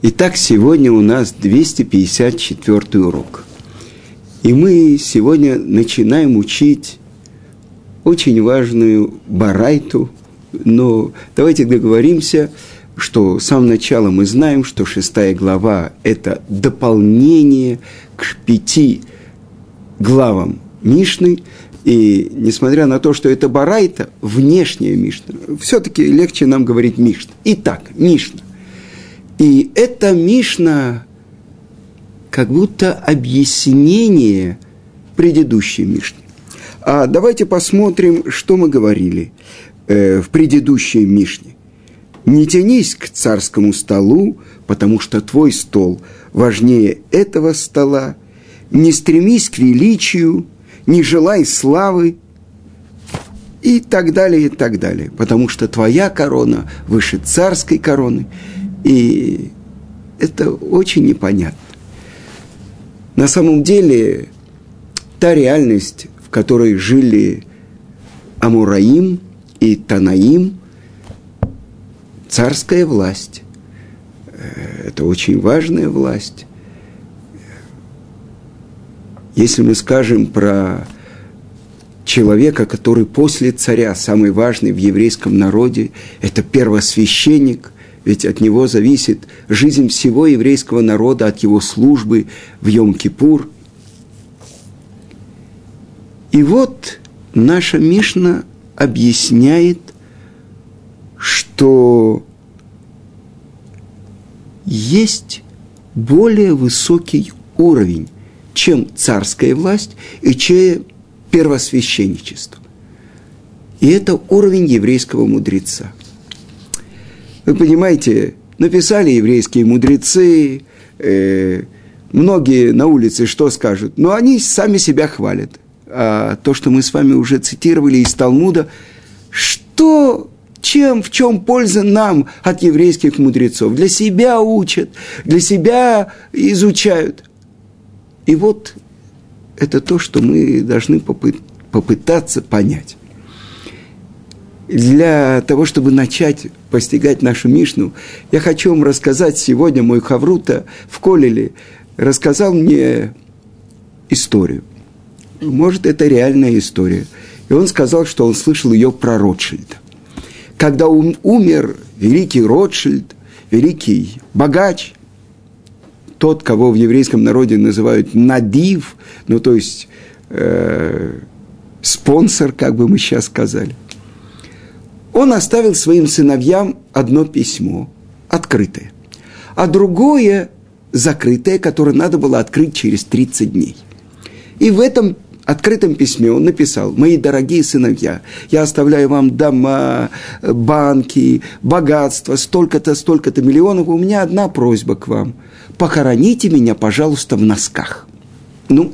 Итак, сегодня у нас 254 урок. И мы сегодня начинаем учить очень важную барайту, но давайте договоримся, что с самого начала мы знаем, что шестая глава – это дополнение к пяти главам Мишны, и несмотря на то, что это барайта, внешняя Мишна, все-таки легче нам говорить Мишна. Итак, Мишна. И эта Мишна как будто объяснение предыдущей Мишны. А давайте посмотрим, что мы говорили э, в предыдущей Мишне. Не тянись к царскому столу, потому что твой стол важнее этого стола. Не стремись к величию, не желай славы, и так далее, и так далее. Потому что твоя корона выше царской короны – и это очень непонятно. На самом деле, та реальность, в которой жили Амураим и Танаим, царская власть. Э, это очень важная власть. Если мы скажем про человека, который после царя, самый важный в еврейском народе, это первосвященник – ведь от него зависит жизнь всего еврейского народа, от его службы в Йом-Кипур. И вот наша Мишна объясняет, что есть более высокий уровень, чем царская власть и чем первосвященничество. И это уровень еврейского мудреца. Вы понимаете, написали еврейские мудрецы, э, многие на улице что скажут? Но они сами себя хвалят. А то, что мы с вами уже цитировали из Талмуда, что чем, в чем польза нам от еврейских мудрецов? Для себя учат, для себя изучают. И вот это то, что мы должны попытаться понять для того, чтобы начать постигать нашу Мишну, я хочу вам рассказать сегодня, мой Хаврута в Колеле рассказал мне историю. Может, это реальная история. И он сказал, что он слышал ее про Ротшильда. Когда умер великий Ротшильд, великий богач, тот, кого в еврейском народе называют надив, ну то есть э, спонсор, как бы мы сейчас сказали – он оставил своим сыновьям одно письмо, открытое, а другое закрытое, которое надо было открыть через 30 дней. И в этом открытом письме он написал, «Мои дорогие сыновья, я оставляю вам дома, банки, богатство, столько-то, столько-то миллионов. У меня одна просьба к вам. Похороните меня, пожалуйста, в носках». Ну,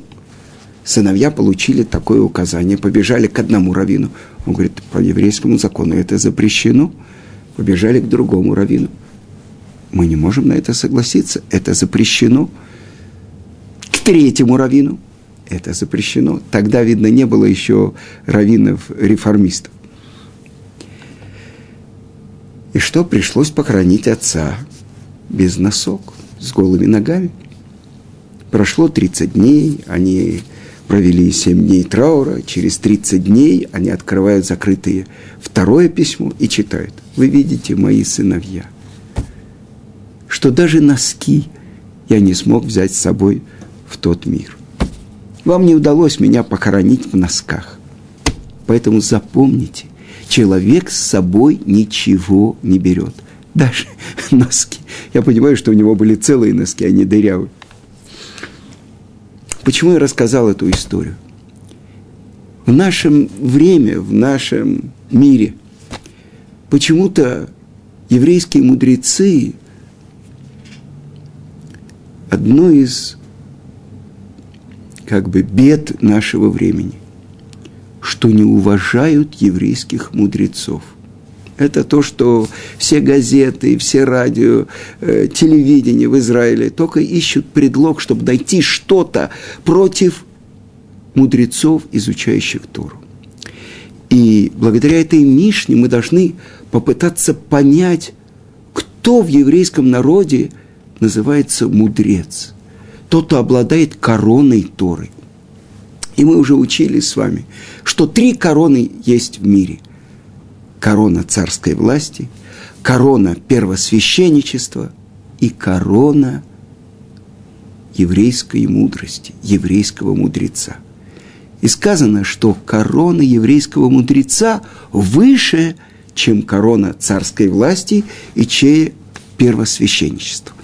сыновья получили такое указание, побежали к одному раввину. Он говорит, по еврейскому закону это запрещено. Побежали к другому раввину. Мы не можем на это согласиться. Это запрещено. К третьему раввину. Это запрещено. Тогда, видно, не было еще раввинов-реформистов. И что? Пришлось похоронить отца без носок, с голыми ногами. Прошло 30 дней, они провели 7 дней траура, через 30 дней они открывают закрытые второе письмо и читают. Вы видите, мои сыновья, что даже носки я не смог взять с собой в тот мир. Вам не удалось меня похоронить в носках. Поэтому запомните, человек с собой ничего не берет. Даже носки. Я понимаю, что у него были целые носки, а не дырявые. Почему я рассказал эту историю? В нашем время, в нашем мире почему-то еврейские мудрецы одно из как бы бед нашего времени, что не уважают еврейских мудрецов. Это то, что все газеты, все радио, э, телевидение в Израиле только ищут предлог, чтобы найти что-то против мудрецов, изучающих Тору. И благодаря этой Мишне мы должны попытаться понять, кто в еврейском народе называется мудрец. Тот, кто обладает короной Торы. И мы уже учились с вами, что три короны есть в мире. Корона царской власти, корона первосвященничества и корона еврейской мудрости, еврейского мудреца. И сказано, что корона еврейского мудреца выше, чем корона царской власти и чее первосвященничество.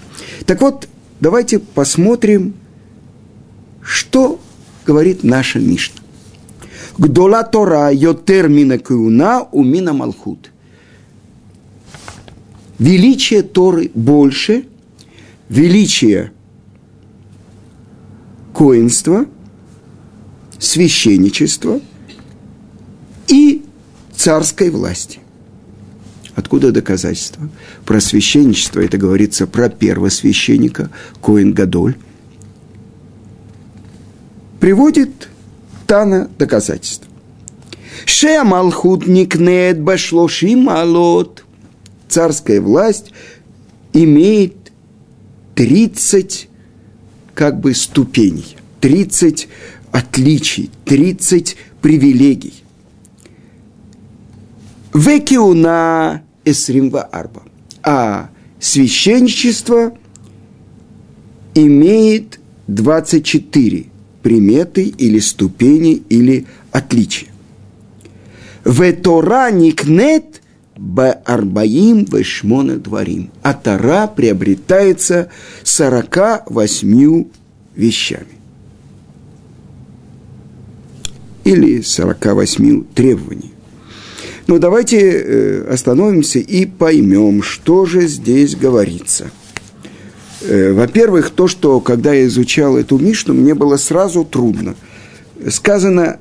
Так вот, давайте посмотрим, что говорит наша Мишна. Гдола Тора йотер мина куна у мина малхут. Величие Торы больше, величие коинства, священничества и царской власти. Откуда доказательства? Про священничество это говорится про первосвященника Коин Гадоль. Приводит Тана доказательства. Ше Малхут никнет башлоши малот. Царская власть имеет 30 как бы ступеней, 30 отличий, 30 привилегий. Векиуна эсримва арба. А священничество имеет 24 приметы или ступени или отличия. Ветора никнет б арбаим вешмона дворим. А Тора приобретается 48 вещами. Или 48 требований. Но ну, давайте э, остановимся и поймем, что же здесь говорится. Э, во-первых, то, что когда я изучал эту Мишну, мне было сразу трудно. Сказано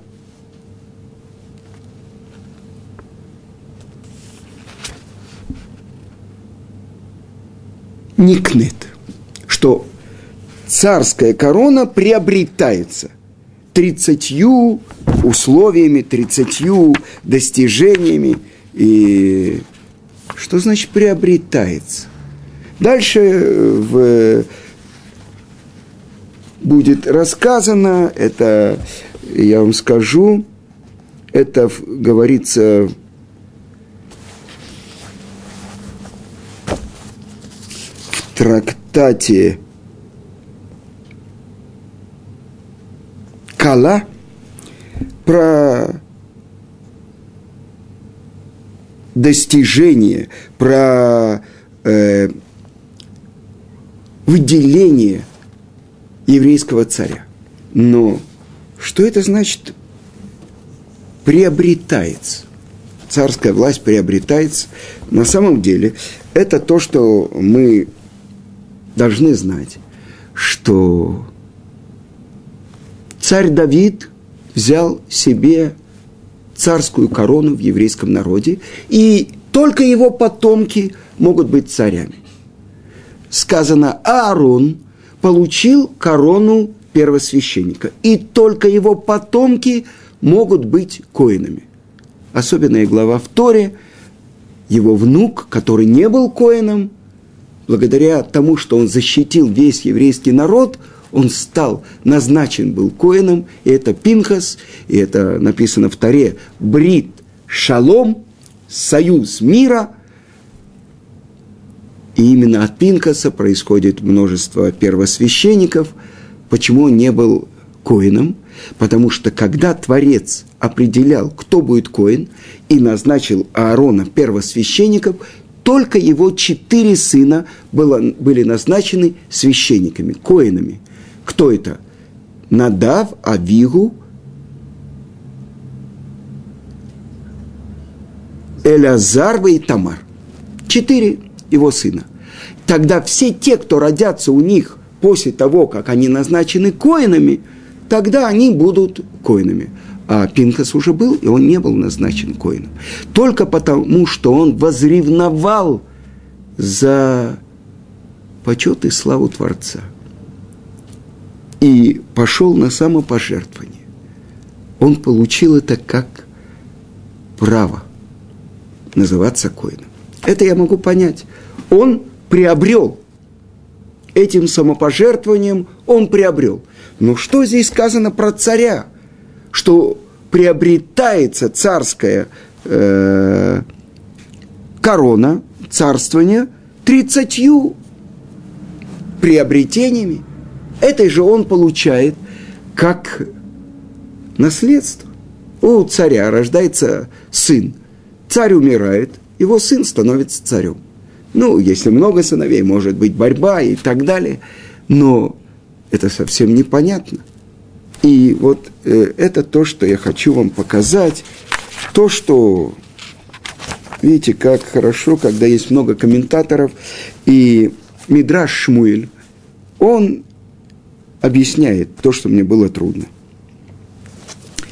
никнет, что царская корона приобретается тридцатью условиями, тридцатью достижениями. И что значит приобретается? Дальше э, в, будет рассказано, это я вам скажу, это говорится в трактате Кала – про достижение, про э, выделение еврейского царя. Но что это значит? Приобретается. Царская власть приобретается. На самом деле это то, что мы должны знать, что царь Давид – взял себе царскую корону в еврейском народе, и только его потомки могут быть царями. Сказано, Аарон получил корону первосвященника, и только его потомки могут быть коинами. Особенная глава в Торе, его внук, который не был коином, благодаря тому, что он защитил весь еврейский народ – он стал, назначен был коином, и это Пинхас, и это написано в Таре, Брит, Шалом, союз мира. И именно от Пинхаса происходит множество первосвященников. Почему он не был коином? Потому что когда Творец определял, кто будет коин, и назначил Аарона первосвященников, только его четыре сына было, были назначены священниками, коинами. Кто это? Надав, Авигу, Элязар и Тамар. Четыре его сына. Тогда все те, кто родятся у них после того, как они назначены коинами, тогда они будут коинами. А Пинхас уже был, и он не был назначен коином. Только потому, что он возревновал за почет и славу Творца – и пошел на самопожертвование. Он получил это как право называться коином. Это я могу понять. Он приобрел этим самопожертвованием он приобрел. Но что здесь сказано про царя? Что приобретается царская э, корона, царствование, тридцатью приобретениями. Это же он получает как наследство. У царя рождается сын. Царь умирает, его сын становится царем. Ну, если много сыновей, может быть борьба и так далее. Но это совсем непонятно. И вот э, это то, что я хочу вам показать. То, что, видите, как хорошо, когда есть много комментаторов. И Мидраш Шмуэль, он объясняет то, что мне было трудно.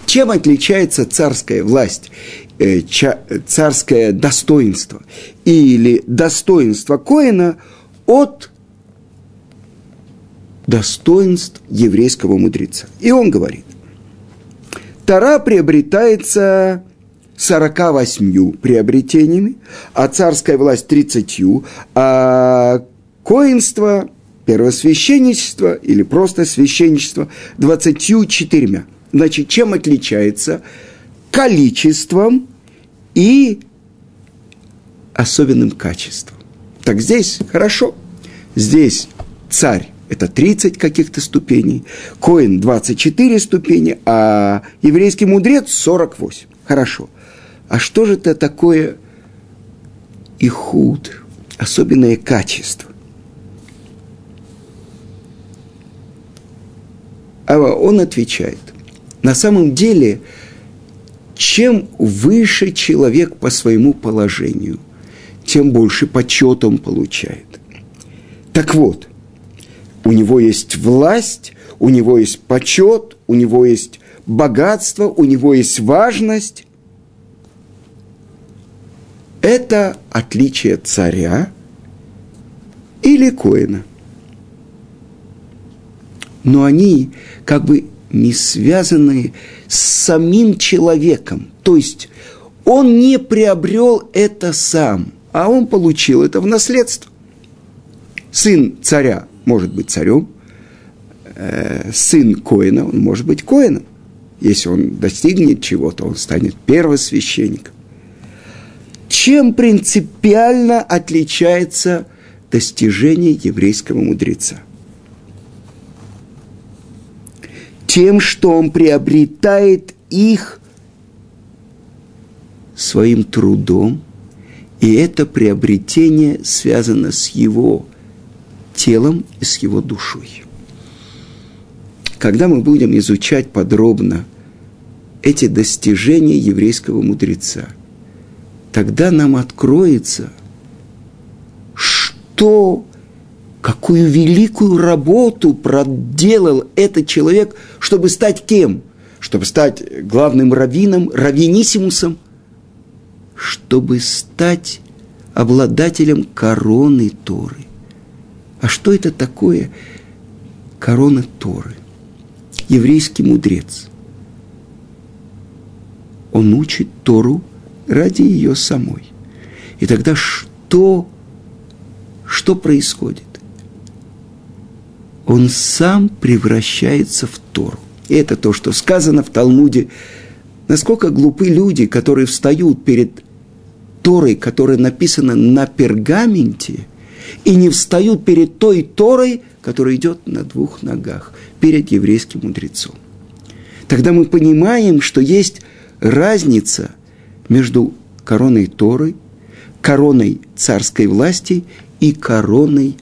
Чем отличается царская власть, царское достоинство или достоинство Коина от достоинств еврейского мудреца. И он говорит, Тара приобретается 48 приобретениями, а царская власть 30, а коинство, первосвященничество или просто священничество 24. Значит, чем отличается? Количеством и особенным качеством. Так здесь хорошо. Здесь царь это 30 каких-то ступеней, Коин 24 ступени, а еврейский мудрец 48. Хорошо. А что же это такое ихуд, особенное качество? А он отвечает, на самом деле, чем выше человек по своему положению, тем больше почет он получает. Так вот, у него есть власть, у него есть почет, у него есть богатство, у него есть важность. Это отличие царя или коина – но они как бы не связаны с самим человеком. То есть он не приобрел это сам, а он получил это в наследство. Сын царя может быть царем, э, сын Коина, он может быть Коином. Если он достигнет чего-то, он станет первосвященником. Чем принципиально отличается достижение еврейского мудреца? Тем, что он приобретает их своим трудом, и это приобретение связано с его телом и с его душой. Когда мы будем изучать подробно эти достижения еврейского мудреца, тогда нам откроется, что какую великую работу проделал этот человек, чтобы стать кем? Чтобы стать главным раввином, раввиниссимусом, чтобы стать обладателем короны Торы. А что это такое корона Торы? Еврейский мудрец. Он учит Тору ради ее самой. И тогда что, что происходит? Он сам превращается в Тору. И это то, что сказано в Талмуде. Насколько глупы люди, которые встают перед Торой, которая написана на пергаменте, и не встают перед той Торой, которая идет на двух ногах, перед еврейским мудрецом. Тогда мы понимаем, что есть разница между короной Торы, короной царской власти и короной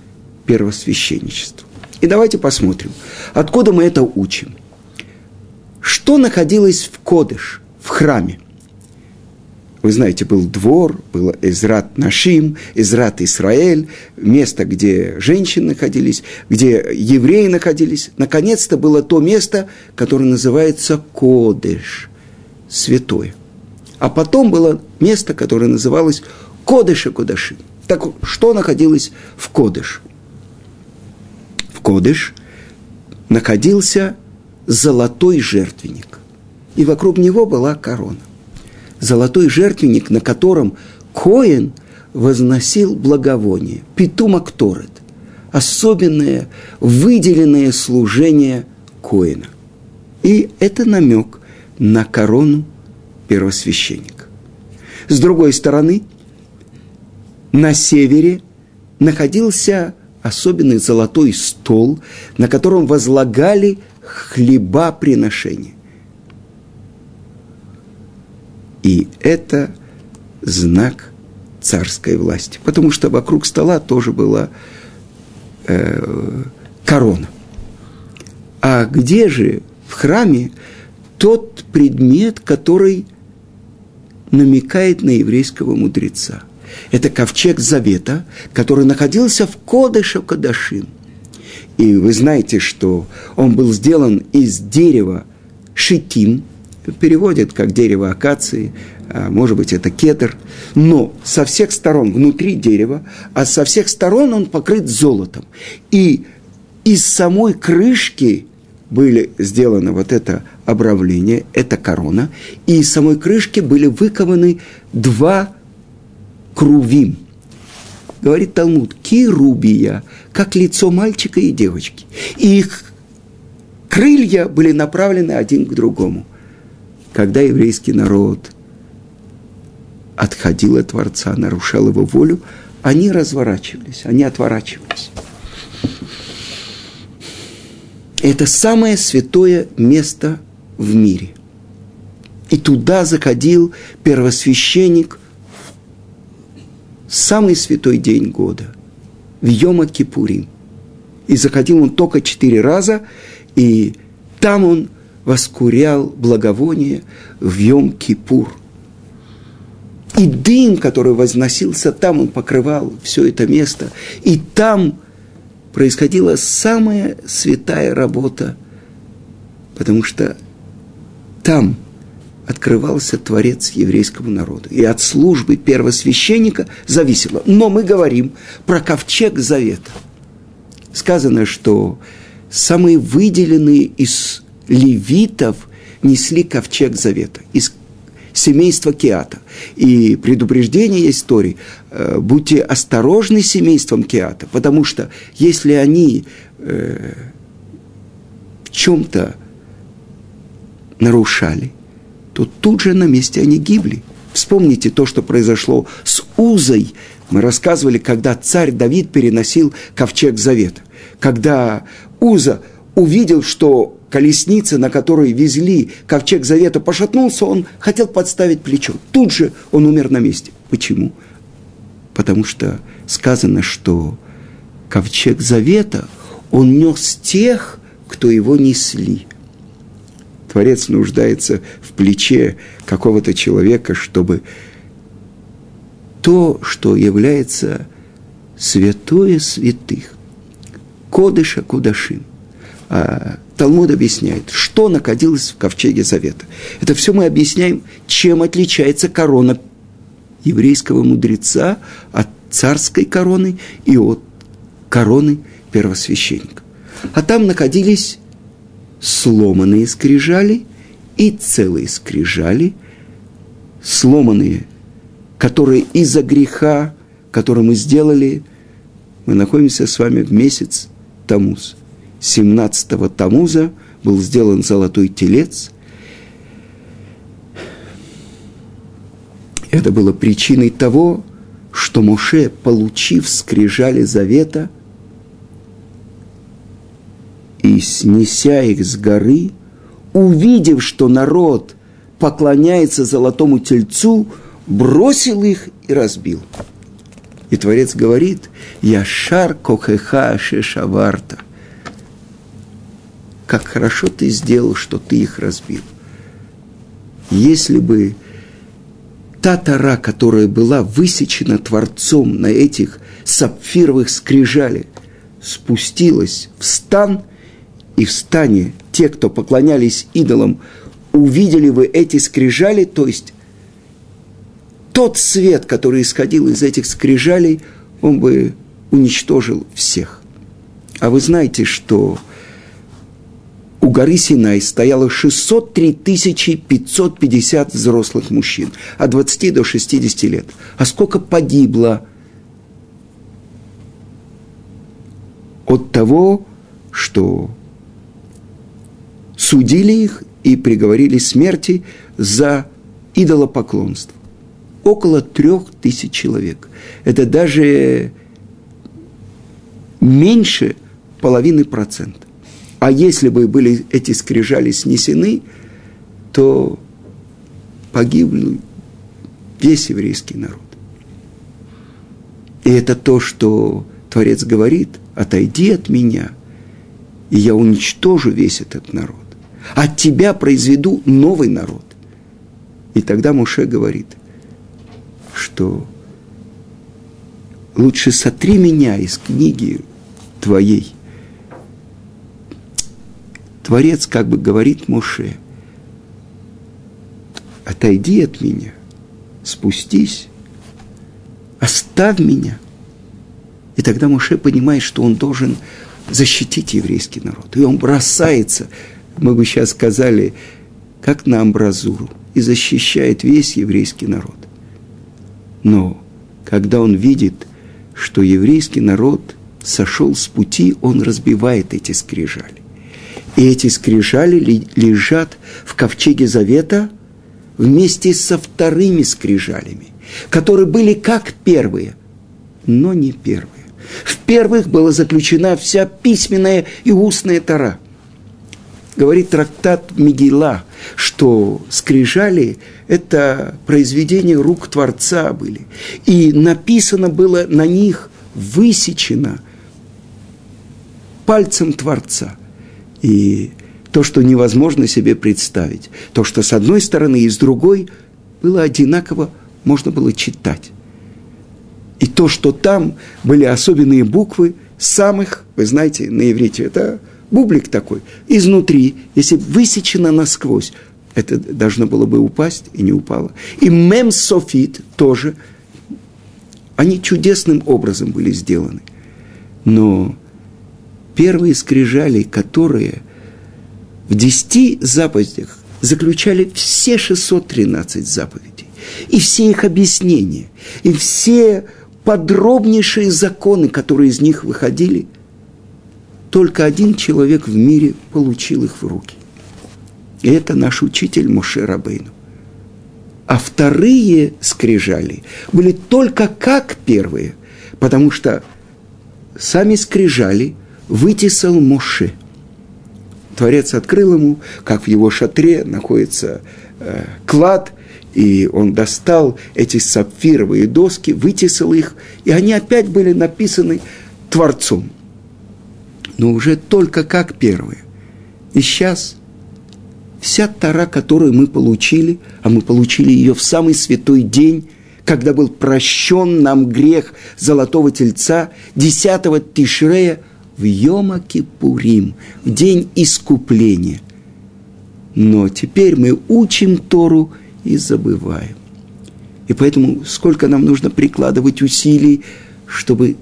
первосвященничества. И давайте посмотрим, откуда мы это учим. Что находилось в Кодыш, в храме? Вы знаете, был двор, был Израт Нашим, Израт Исраэль, место, где женщины находились, где евреи находились. Наконец-то было то место, которое называется Кодыш, святое. А потом было место, которое называлось Кодыша Кодаши. Так что находилось в Кодыш? Кодыш находился золотой жертвенник. И вокруг него была корона. Золотой жертвенник, на котором Коин возносил благовоние, питума кторет. особенное, выделенное служение Коина. И это намек на корону первосвященника. С другой стороны, на севере находился особенный золотой стол, на котором возлагали хлеба приношения. И это знак царской власти, потому что вокруг стола тоже была э, корона. А где же в храме тот предмет, который намекает на еврейского мудреца? Это ковчег завета, который находился в Кодыше Кадашим. И вы знаете, что он был сделан из дерева шитим, переводят как дерево акации, а может быть, это кедр, но со всех сторон внутри дерева, а со всех сторон он покрыт золотом. И из самой крышки были сделаны вот это обравление, это корона, и из самой крышки были выкованы два крувим. Говорит Талмуд, кирубия, как лицо мальчика и девочки. И их крылья были направлены один к другому. Когда еврейский народ отходил от Творца, нарушал его волю, они разворачивались, они отворачивались. Это самое святое место в мире. И туда заходил первосвященник самый святой день года, в Йома Кипурим. И заходил он только четыре раза, и там он воскурял благовоние в Йом Кипур – и дым, который возносился там, он покрывал все это место. И там происходила самая святая работа, потому что там открывался Творец еврейскому народу. И от службы первосвященника зависело. Но мы говорим про ковчег завета. Сказано, что самые выделенные из левитов несли ковчег завета. Из семейства Киата. И предупреждение истории, э, будьте осторожны с семейством Киата, потому что если они э, в чем-то нарушали, то тут же на месте они гибли. Вспомните то, что произошло с Узой. Мы рассказывали, когда царь Давид переносил ковчег завета. Когда Уза увидел, что колесница, на которой везли ковчег завета, пошатнулся, он хотел подставить плечо. Тут же он умер на месте. Почему? Потому что сказано, что ковчег завета он нес тех, кто его несли. Творец нуждается в плече какого-то человека, чтобы то, что является святое святых, кодыша кудашим – а, Талмуд объясняет, что находилось в ковчеге Завета. Это все мы объясняем, чем отличается корона еврейского мудреца от царской короны и от короны первосвященника. А там находились сломанные скрижали и целые скрижали, сломанные, которые из-за греха, который мы сделали, мы находимся с вами в месяц Тамуз – 17-го Тамуза был сделан золотой телец. Это было причиной того, что Моше, получив скрижали завета снеся их с горы, увидев, что народ поклоняется золотому тельцу, бросил их и разбил. И Творец говорит, «Я шар кохеха шешаварта» как хорошо ты сделал, что ты их разбил. Если бы та тара, которая была высечена Творцом на этих сапфировых скрижалях, спустилась в стан, и в стане те, кто поклонялись идолам, увидели вы эти скрижали, то есть тот свет, который исходил из этих скрижалей, он бы уничтожил всех. А вы знаете, что у горы Синай стояло 603 550 взрослых мужчин, от 20 до 60 лет. А сколько погибло от того, что судили их и приговорили смерти за идолопоклонство. Около трех тысяч человек. Это даже меньше половины процента. А если бы были эти скрижали снесены, то погибли весь еврейский народ. И это то, что Творец говорит, отойди от меня, и я уничтожу весь этот народ. От тебя произведу новый народ. И тогда Муше говорит, что лучше сотри меня из книги твоей. Творец как бы говорит Муше, отойди от меня, спустись, оставь меня. И тогда Муше понимает, что он должен защитить еврейский народ. И он бросается, мы бы сейчас сказали, как на амбразуру, и защищает весь еврейский народ. Но когда он видит, что еврейский народ сошел с пути, он разбивает эти скрижали. И эти скрижали лежат в ковчеге завета вместе со вторыми скрижалями, которые были как первые, но не первые. В первых была заключена вся письменная и устная тара. Говорит трактат Мигила, что скрижали – это произведения рук Творца были. И написано было на них, высечено пальцем Творца. И то, что невозможно себе представить, то, что с одной стороны и с другой было одинаково, можно было читать. И то, что там были особенные буквы, самых, вы знаете, на иврите, это бублик такой, изнутри, если высечено насквозь, это должно было бы упасть и не упало. И мем софит тоже, они чудесным образом были сделаны. Но первые скрижали, которые в десяти заповедях заключали все 613 заповедей, и все их объяснения, и все подробнейшие законы, которые из них выходили, только один человек в мире получил их в руки. И это наш учитель Моше Рабейну. А вторые скрижали были только как первые, потому что сами скрижали вытесал Моше. Творец открыл ему, как в его шатре находится э, клад – и он достал эти сапфировые доски, вытесал их, и они опять были написаны Творцом. Но уже только как первые. И сейчас вся Тара, которую мы получили, а мы получили ее в самый святой день, когда был прощен нам грех Золотого Тельца, 10 Тишрея, в Йома Кипурим, в день искупления. Но теперь мы учим Тору – и забываем. И поэтому сколько нам нужно прикладывать усилий, чтобы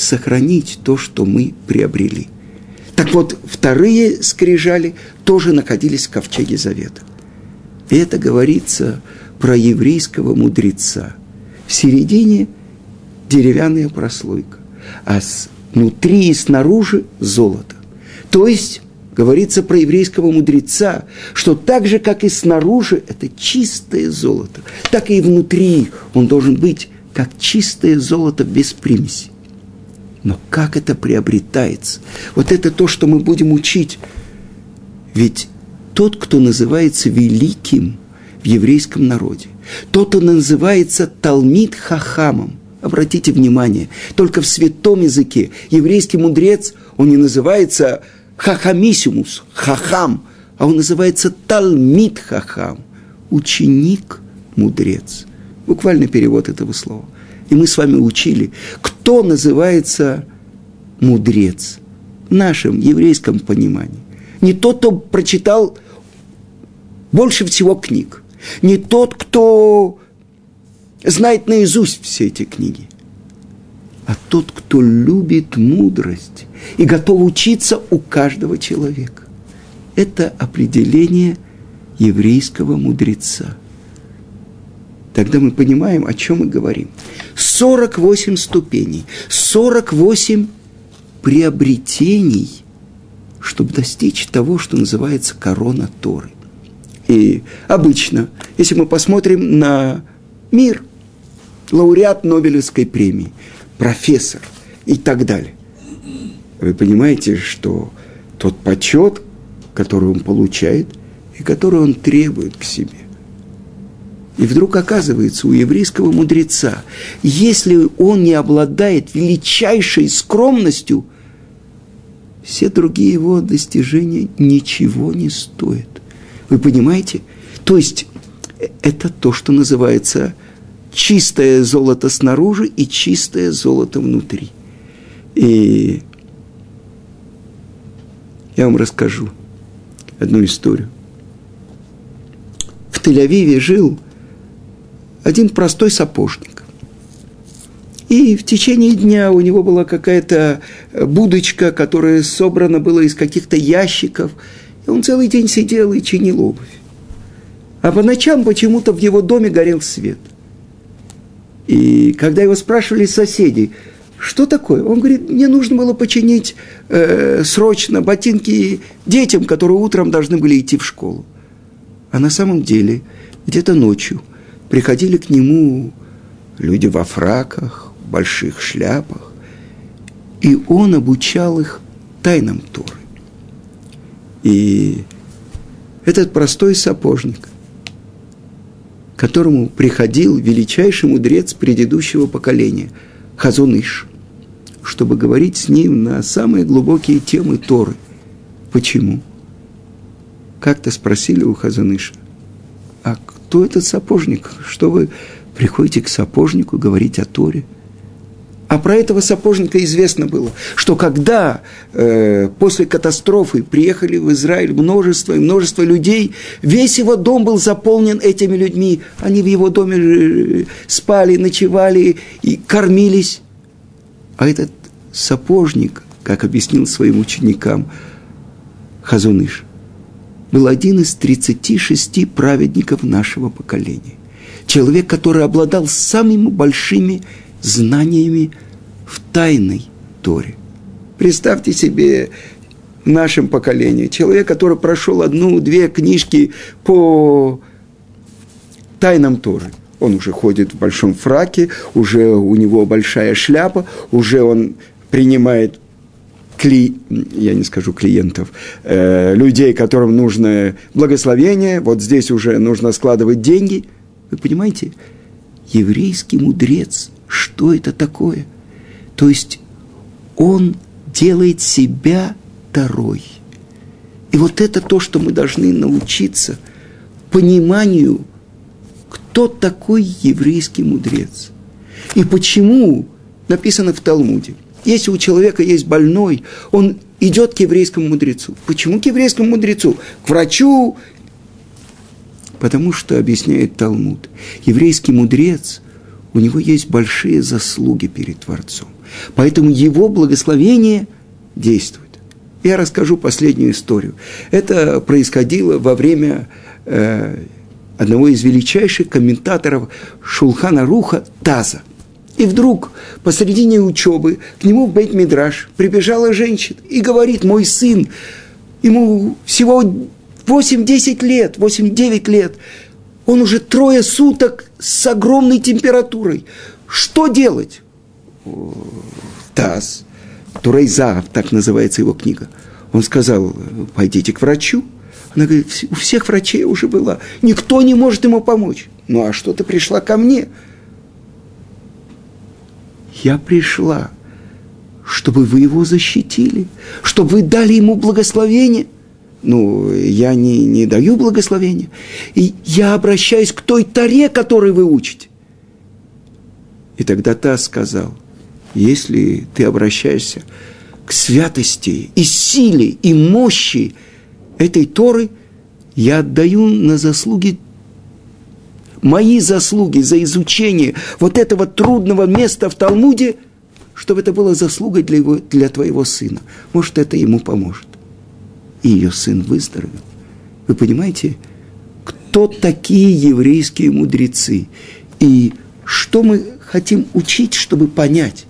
сохранить то, что мы приобрели. Так вот, вторые скрижали тоже находились в ковчеге завета. И это говорится про еврейского мудреца. В середине деревянная прослойка, а внутри и снаружи золото. То есть говорится про еврейского мудреца, что так же, как и снаружи, это чистое золото, так и внутри он должен быть как чистое золото без примеси. Но как это приобретается? Вот это то, что мы будем учить. Ведь тот, кто называется великим в еврейском народе, тот, кто называется Талмит Хахамом, обратите внимание, только в святом языке еврейский мудрец, он не называется хахамисимус, хахам, а он называется талмит хахам, ученик, мудрец. Буквальный перевод этого слова. И мы с вами учили, кто называется мудрец в нашем еврейском понимании. Не тот, кто прочитал больше всего книг, не тот, кто знает наизусть все эти книги, а тот, кто любит мудрость и готов учиться у каждого человека. Это определение еврейского мудреца. Тогда мы понимаем, о чем мы говорим. 48 ступеней, 48 приобретений, чтобы достичь того, что называется корона Торы. И обычно, если мы посмотрим на мир, лауреат Нобелевской премии, профессор и так далее, вы понимаете, что тот почет, который он получает и который он требует к себе. И вдруг оказывается у еврейского мудреца, если он не обладает величайшей скромностью, все другие его достижения ничего не стоят. Вы понимаете? То есть это то, что называется чистое золото снаружи и чистое золото внутри. И я вам расскажу одну историю. В Тель-Авиве жил один простой сапожник. И в течение дня у него была какая-то будочка, которая собрана была из каких-то ящиков. И он целый день сидел и чинил обувь. А по ночам почему-то в его доме горел свет. И когда его спрашивали соседи, что такое? Он говорит, мне нужно было починить э, срочно ботинки детям, которые утром должны были идти в школу. А на самом деле, где-то ночью приходили к нему люди во фраках, больших шляпах, и он обучал их тайнам Торы. И этот простой сапожник, к которому приходил величайший мудрец предыдущего поколения, Хазуныш, чтобы говорить с ним на самые глубокие темы Торы. Почему? Как-то спросили у Хазаныша, а кто этот сапожник? Что вы приходите к сапожнику говорить о Торе? А про этого сапожника известно было, что когда э, после катастрофы приехали в Израиль множество и множество людей, весь его дом был заполнен этими людьми. Они в его доме э, спали, ночевали и кормились. А этот сапожник, как объяснил своим ученикам Хазуныш, был один из 36 праведников нашего поколения. Человек, который обладал самыми большими знаниями в тайной Торе. Представьте себе в нашем поколении человек, который прошел одну-две книжки по тайнам Торы. Он уже ходит в большом фраке, уже у него большая шляпа, уже он принимает кли, я не скажу клиентов, э, людей, которым нужно благословение, вот здесь уже нужно складывать деньги. Вы понимаете, еврейский мудрец, что это такое? То есть он делает себя второй. И вот это то, что мы должны научиться пониманию кто такой еврейский мудрец. И почему написано в Талмуде. Если у человека есть больной, он идет к еврейскому мудрецу. Почему к еврейскому мудрецу? К врачу. Потому что, объясняет Талмуд, еврейский мудрец, у него есть большие заслуги перед Творцом. Поэтому его благословение действует. Я расскажу последнюю историю. Это происходило во время э, одного из величайших комментаторов Шулхана Руха Таза. И вдруг посредине учебы к нему в Бейт-Мидраш прибежала женщина и говорит, мой сын, ему всего 8-10 лет, 8-9 лет, он уже трое суток с огромной температурой. Что делать? Таз, Турейзав, так называется его книга. Он сказал, пойдите к врачу. Она говорит, у всех врачей уже была. Никто не может ему помочь. Ну а что ты пришла ко мне? Я пришла, чтобы вы его защитили, чтобы вы дали ему благословение. Ну, я не, не даю благословения. И я обращаюсь к той таре, которой вы учите. И тогда та сказал, если ты обращаешься к святости и силе и мощи этой Торы я отдаю на заслуги, мои заслуги за изучение вот этого трудного места в Талмуде, чтобы это было заслугой для, его, для твоего сына. Может, это ему поможет. И ее сын выздоровел. Вы понимаете, кто такие еврейские мудрецы? И что мы хотим учить, чтобы понять,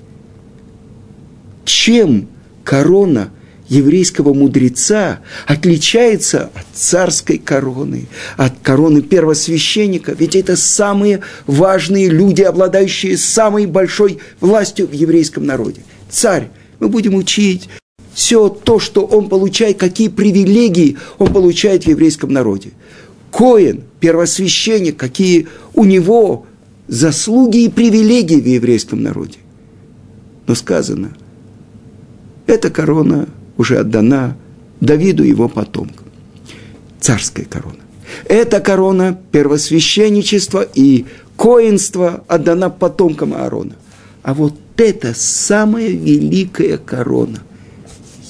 чем корона еврейского мудреца отличается от царской короны, от короны первосвященника, ведь это самые важные люди, обладающие самой большой властью в еврейском народе. Царь, мы будем учить все то, что он получает, какие привилегии он получает в еврейском народе. Коин, первосвященник, какие у него заслуги и привилегии в еврейском народе. Но сказано, эта корона уже отдана Давиду его потомкам. Царская корона. Эта корона первосвященничества и коинства отдана потомкам Аарона. А вот это самая великая корона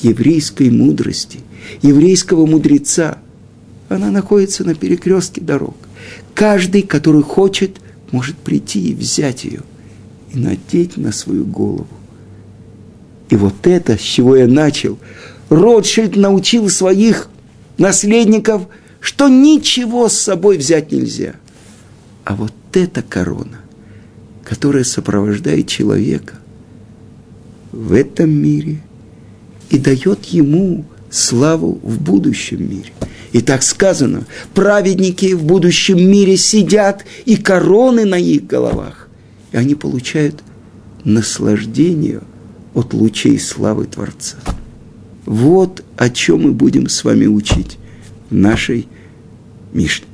еврейской мудрости, еврейского мудреца. Она находится на перекрестке дорог. Каждый, который хочет – может прийти и взять ее и надеть на свою голову. И вот это, с чего я начал, Ротшильд научил своих наследников, что ничего с собой взять нельзя. А вот эта корона, которая сопровождает человека в этом мире и дает ему славу в будущем мире. И так сказано, праведники в будущем мире сидят, и короны на их головах. И они получают наслаждение от лучей славы Творца. Вот о чем мы будем с вами учить в нашей Мишне.